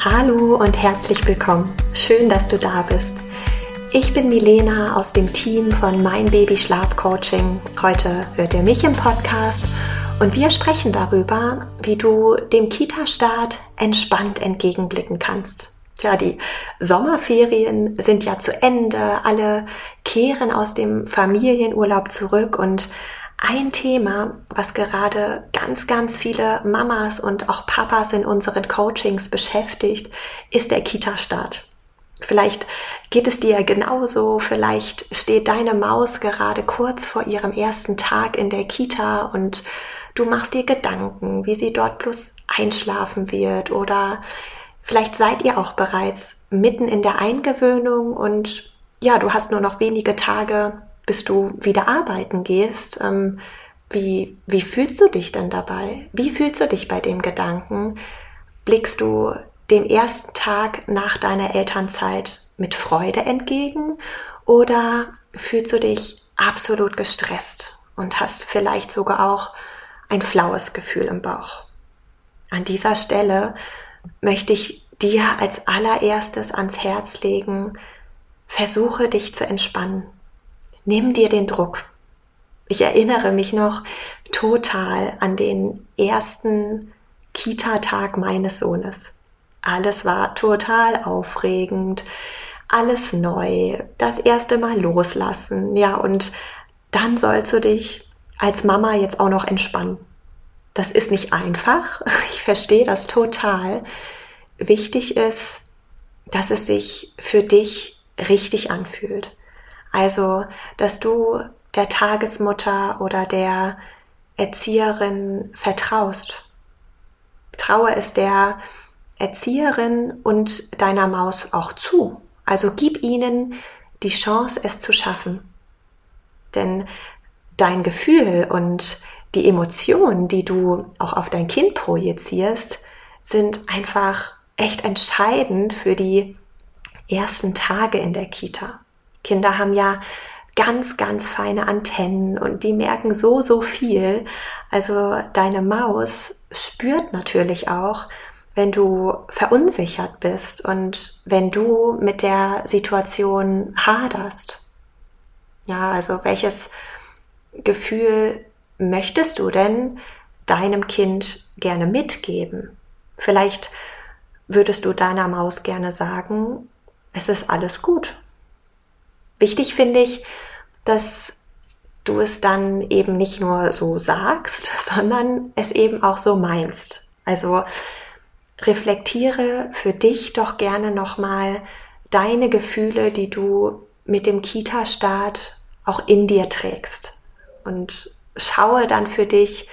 Hallo und herzlich willkommen. Schön, dass du da bist. Ich bin Milena aus dem Team von Mein Baby Schlaf Coaching. Heute hört ihr mich im Podcast und wir sprechen darüber, wie du dem Kita-Start entspannt entgegenblicken kannst. Tja, die Sommerferien sind ja zu Ende, alle kehren aus dem Familienurlaub zurück und ein Thema, was gerade ganz, ganz viele Mamas und auch Papas in unseren Coachings beschäftigt, ist der Kita-Start. Vielleicht geht es dir genauso, vielleicht steht deine Maus gerade kurz vor ihrem ersten Tag in der Kita und du machst dir Gedanken, wie sie dort bloß einschlafen wird oder vielleicht seid ihr auch bereits mitten in der Eingewöhnung und ja, du hast nur noch wenige Tage bis du wieder arbeiten gehst, ähm, wie, wie fühlst du dich denn dabei? Wie fühlst du dich bei dem Gedanken? Blickst du dem ersten Tag nach deiner Elternzeit mit Freude entgegen oder fühlst du dich absolut gestresst und hast vielleicht sogar auch ein flaues Gefühl im Bauch? An dieser Stelle möchte ich dir als allererstes ans Herz legen, versuche dich zu entspannen. Nimm dir den Druck. Ich erinnere mich noch total an den ersten Kita-Tag meines Sohnes. Alles war total aufregend, alles neu, das erste Mal loslassen, ja, und dann sollst du dich als Mama jetzt auch noch entspannen. Das ist nicht einfach, ich verstehe das total. Wichtig ist, dass es sich für dich richtig anfühlt. Also, dass du der Tagesmutter oder der Erzieherin vertraust. Traue es der Erzieherin und deiner Maus auch zu. Also gib ihnen die Chance, es zu schaffen. Denn dein Gefühl und die Emotionen, die du auch auf dein Kind projizierst, sind einfach echt entscheidend für die ersten Tage in der Kita. Kinder haben ja ganz, ganz feine Antennen und die merken so, so viel. Also deine Maus spürt natürlich auch, wenn du verunsichert bist und wenn du mit der Situation haderst. Ja, also welches Gefühl möchtest du denn deinem Kind gerne mitgeben? Vielleicht würdest du deiner Maus gerne sagen, es ist alles gut. Wichtig finde ich, dass du es dann eben nicht nur so sagst, sondern es eben auch so meinst. Also reflektiere für dich doch gerne nochmal deine Gefühle, die du mit dem Kita-Start auch in dir trägst. Und schaue dann für dich,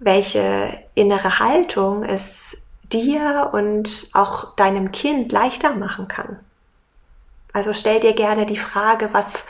welche innere Haltung es dir und auch deinem Kind leichter machen kann. Also stell dir gerne die Frage, was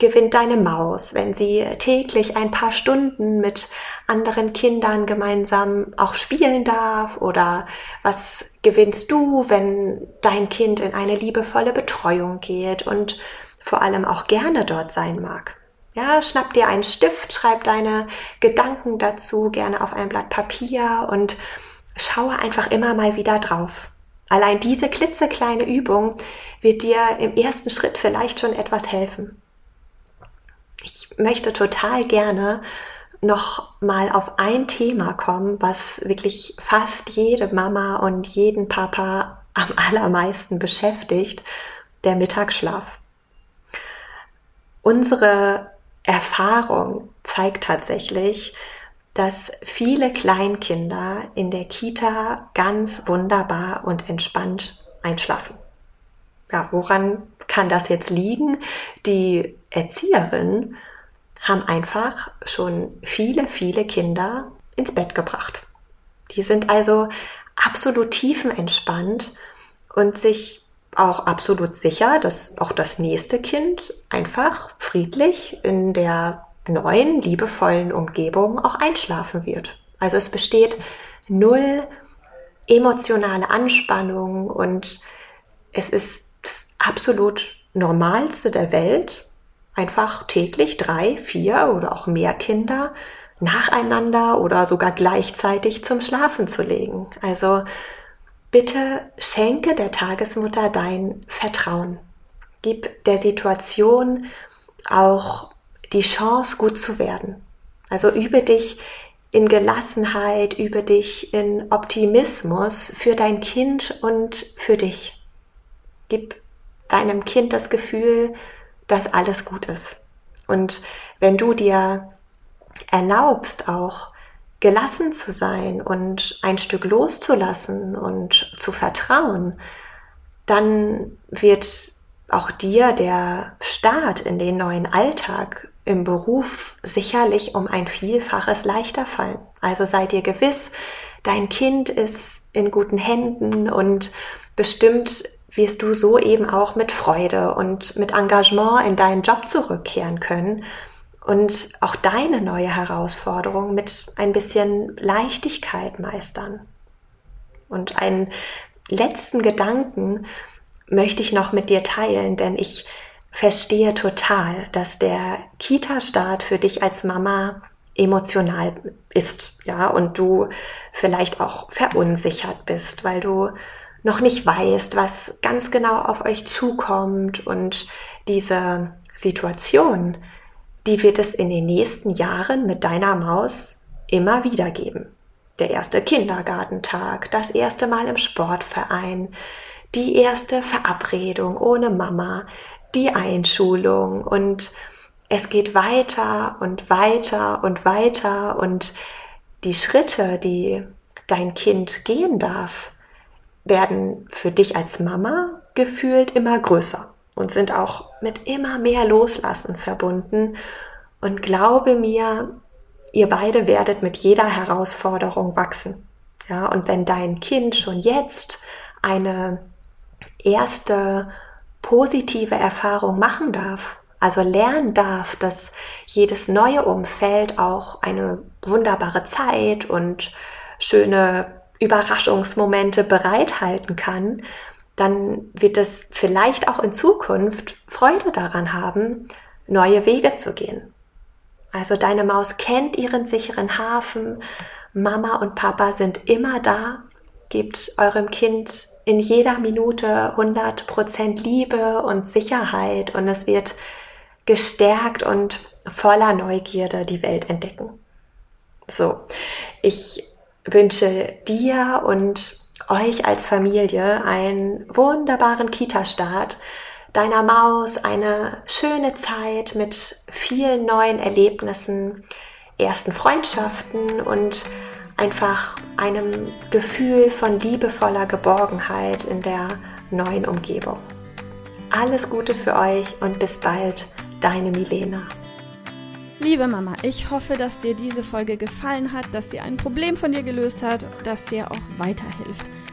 gewinnt deine Maus, wenn sie täglich ein paar Stunden mit anderen Kindern gemeinsam auch spielen darf? Oder was gewinnst du, wenn dein Kind in eine liebevolle Betreuung geht und vor allem auch gerne dort sein mag? Ja, schnapp dir einen Stift, schreib deine Gedanken dazu gerne auf ein Blatt Papier und schaue einfach immer mal wieder drauf. Allein diese klitzekleine Übung wird dir im ersten Schritt vielleicht schon etwas helfen. Ich möchte total gerne noch mal auf ein Thema kommen, was wirklich fast jede Mama und jeden Papa am allermeisten beschäftigt, der Mittagsschlaf. Unsere Erfahrung zeigt tatsächlich, dass viele Kleinkinder in der Kita ganz wunderbar und entspannt einschlafen. Ja, woran kann das jetzt liegen? Die Erzieherinnen haben einfach schon viele, viele Kinder ins Bett gebracht. Die sind also absolut tiefenentspannt und sich auch absolut sicher, dass auch das nächste Kind einfach friedlich in der neuen, liebevollen Umgebung auch einschlafen wird. Also es besteht null emotionale Anspannung und es ist das absolut Normalste der Welt, einfach täglich drei, vier oder auch mehr Kinder nacheinander oder sogar gleichzeitig zum Schlafen zu legen. Also bitte schenke der Tagesmutter dein Vertrauen. Gib der Situation auch die Chance, gut zu werden. Also übe dich in Gelassenheit, übe dich in Optimismus für dein Kind und für dich. Gib deinem Kind das Gefühl, dass alles gut ist. Und wenn du dir erlaubst, auch gelassen zu sein und ein Stück loszulassen und zu vertrauen, dann wird auch dir der Start in den neuen Alltag im Beruf sicherlich um ein Vielfaches leichter fallen. Also sei dir gewiss, dein Kind ist in guten Händen und bestimmt wirst du so eben auch mit Freude und mit Engagement in deinen Job zurückkehren können und auch deine neue Herausforderung mit ein bisschen Leichtigkeit meistern. Und einen letzten Gedanken möchte ich noch mit dir teilen, denn ich verstehe total, dass der Kita-Start für dich als Mama emotional ist, ja, und du vielleicht auch verunsichert bist, weil du noch nicht weißt, was ganz genau auf euch zukommt und diese Situation, die wird es in den nächsten Jahren mit deiner Maus immer wieder geben. Der erste Kindergartentag, das erste Mal im Sportverein, die erste Verabredung ohne Mama, die Einschulung und es geht weiter und weiter und weiter und die Schritte, die dein Kind gehen darf, werden für dich als Mama gefühlt immer größer und sind auch mit immer mehr Loslassen verbunden. Und glaube mir, ihr beide werdet mit jeder Herausforderung wachsen. Ja, und wenn dein Kind schon jetzt eine erste positive Erfahrung machen darf, also lernen darf, dass jedes neue Umfeld auch eine wunderbare Zeit und schöne Überraschungsmomente bereithalten kann, dann wird es vielleicht auch in Zukunft Freude daran haben, neue Wege zu gehen. Also deine Maus kennt ihren sicheren Hafen, Mama und Papa sind immer da, gebt eurem Kind in jeder Minute 100% Liebe und Sicherheit und es wird gestärkt und voller Neugierde die Welt entdecken. So, ich wünsche dir und euch als Familie einen wunderbaren Kita-Start, deiner Maus eine schöne Zeit mit vielen neuen Erlebnissen, ersten Freundschaften und einfach einem Gefühl von liebevoller Geborgenheit in der neuen Umgebung. Alles Gute für euch und bis bald, deine Milena. Liebe Mama, ich hoffe, dass dir diese Folge gefallen hat, dass sie ein Problem von dir gelöst hat, dass dir auch weiterhilft.